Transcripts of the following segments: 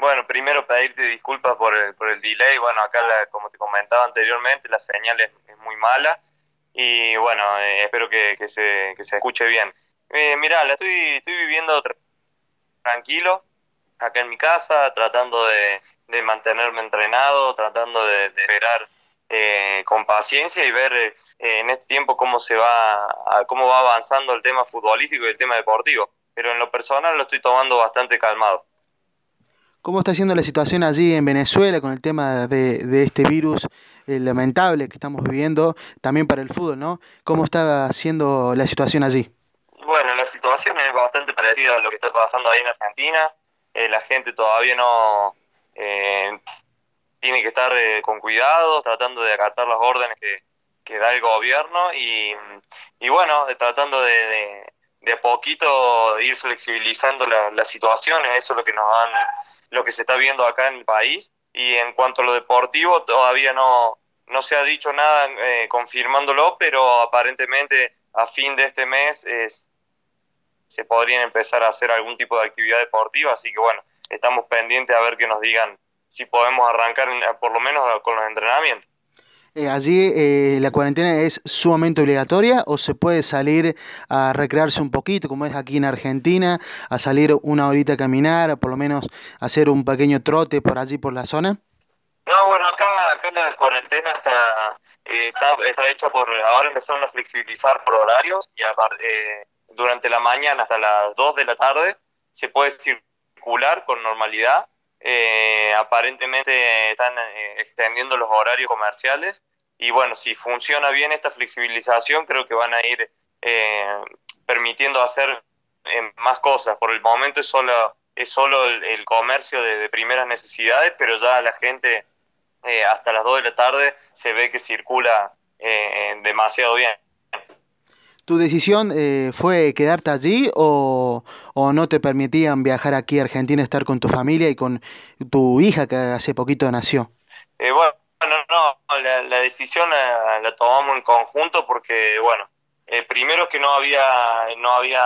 Bueno, primero pedirte disculpas por el, por el delay. Bueno, acá, como te comentaba anteriormente, la señal es, muy mala. Y bueno, eh, espero que, se, que se escuche bien. Eh, mirá, la estoy, estoy viviendo tranquilo acá en mi casa, tratando de, de mantenerme entrenado, tratando de, esperar eh, con paciencia y ver eh, en este tiempo cómo se va, cómo va avanzando el tema futbolístico y el tema deportivo. Pero en lo personal lo estoy tomando bastante calmado. ¿Cómo está siendo la situación allí en Venezuela con el tema de, de este virus eh, lamentable que estamos viviendo también para el fútbol, ¿no? ¿Cómo está siendo la situación allí? Bueno, la situación es bastante parecida a lo que está pasando ahí en Argentina. Eh, la gente todavía no eh, tiene que estar con cuidado, tratando de acatar las órdenes que, que da el gobierno y, y bueno, tratando de, a poquito ir flexibilizando las la situaciones. Eso es lo que nos han lo que se está viendo acá en el país. Y en cuanto a lo deportivo, todavía no, no se ha dicho nada eh, confirmándolo, pero aparentemente a fin de este mes se podrían empezar a hacer algún tipo de actividad deportiva. Así que bueno, estamos pendientes a ver que nos digan si podemos arrancar por lo menos con los entrenamientos. Eh, ¿Allí eh, la cuarentena es sumamente obligatoria o se puede salir a recrearse un poquito, como es aquí en Argentina, a salir una horita a caminar, por lo menos hacer un pequeño trote por allí, por la zona? No, bueno, acá, acá la cuarentena está, eh, está, hecha por, ahora empezaron a flexibilizar por horario y eh, durante la mañana hasta las 2 de la tarde se puede circular con normalidad eh, aparentemente están eh, extendiendo los horarios comerciales y bueno, si funciona bien esta flexibilización, creo que van a ir eh, permitiendo hacer más cosas. Por el momento es solo, es solo el, comercio de, primeras necesidades, pero ya la gente hasta las 2 de la tarde se ve que circula demasiado bien. ¿Tu decisión eh, fue quedarte allí o, no te permitían viajar aquí a Argentina, estar con tu familia y con tu hija que hace poquito nació? Eh, bueno, no, la, decisión la, tomamos en conjunto porque, bueno, eh, primero que no había, no había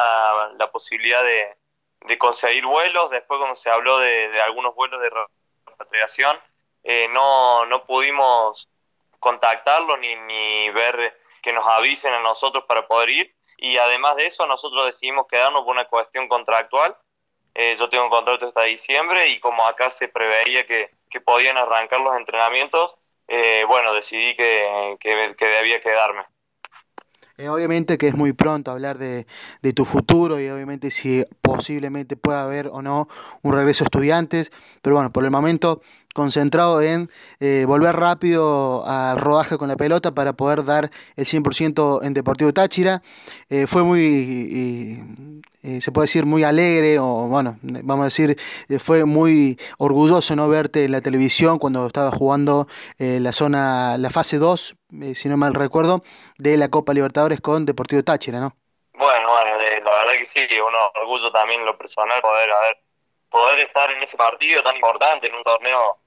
la posibilidad de, conseguir vuelos, después cuando se habló de, algunos vuelos de repatriación, no, no pudimos contactarlo ni, ni ver que nos avisen a nosotros para poder ir. Y además de eso, nosotros decidimos quedarnos por una cuestión contractual. Eh, yo tengo un contrato hasta diciembre y como acá se preveía que, que podían arrancar los entrenamientos, eh, bueno, decidí que, que, debía quedarme. Eh, obviamente que es muy pronto hablar de, de, tu futuro y obviamente si posiblemente pueda haber o no un regreso a estudiantes, pero bueno, por el momento concentrado en eh, volver rápido al rodaje con la pelota para poder dar el 100% en Deportivo Táchira. Eh, fue muy, eh, se puede decir, muy alegre, o bueno, vamos a decir, fue muy orgulloso no verte en la televisión cuando estaba jugando la zona, la fase 2, si no mal recuerdo, de la Copa Libertadores con Deportivo Táchira, ¿no? Bueno, bueno, la verdad que sí, uno orgullo también lo personal poder haber poder estar en ese partido tan importante, en un torneo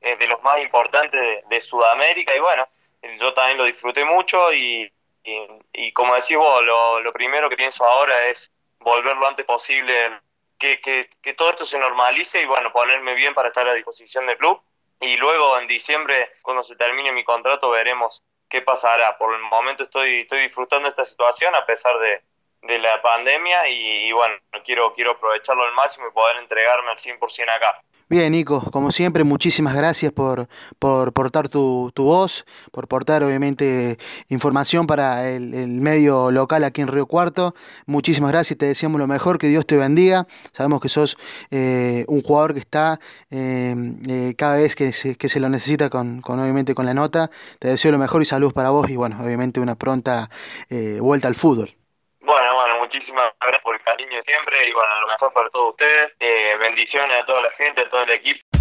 de los más importantes de, Sudamérica y bueno, yo también lo disfruté mucho y, y, como decís vos, lo, primero que pienso ahora es volver lo antes posible, que, que, que todo esto se normalice y bueno, ponerme bien para estar a disposición del club y luego en diciembre, cuando se termine mi contrato, veremos qué pasará. Por el momento estoy, estoy disfrutando esta situación a pesar de, de la pandemia y, y, bueno, quiero, quiero aprovecharlo al máximo y poder entregarme al 100% acá. Bien, Nico, como siempre, muchísimas gracias por, por portar tu, tu voz, por portar obviamente información para el, medio local aquí en Río Cuarto. Muchísimas gracias, te deseamos lo mejor, que Dios te bendiga. Sabemos que sos eh, un jugador que está eh, eh, cada vez que se, que se lo necesita con, con, obviamente con la nota. Te deseo lo mejor y salud para vos y bueno, obviamente una pronta vuelta al fútbol. Bueno, bueno, muchísimas gracias por el cariño siempre y bueno, lo mejor para todos ustedes. Eh, bendiciones a toda la gente, a todo el equipo.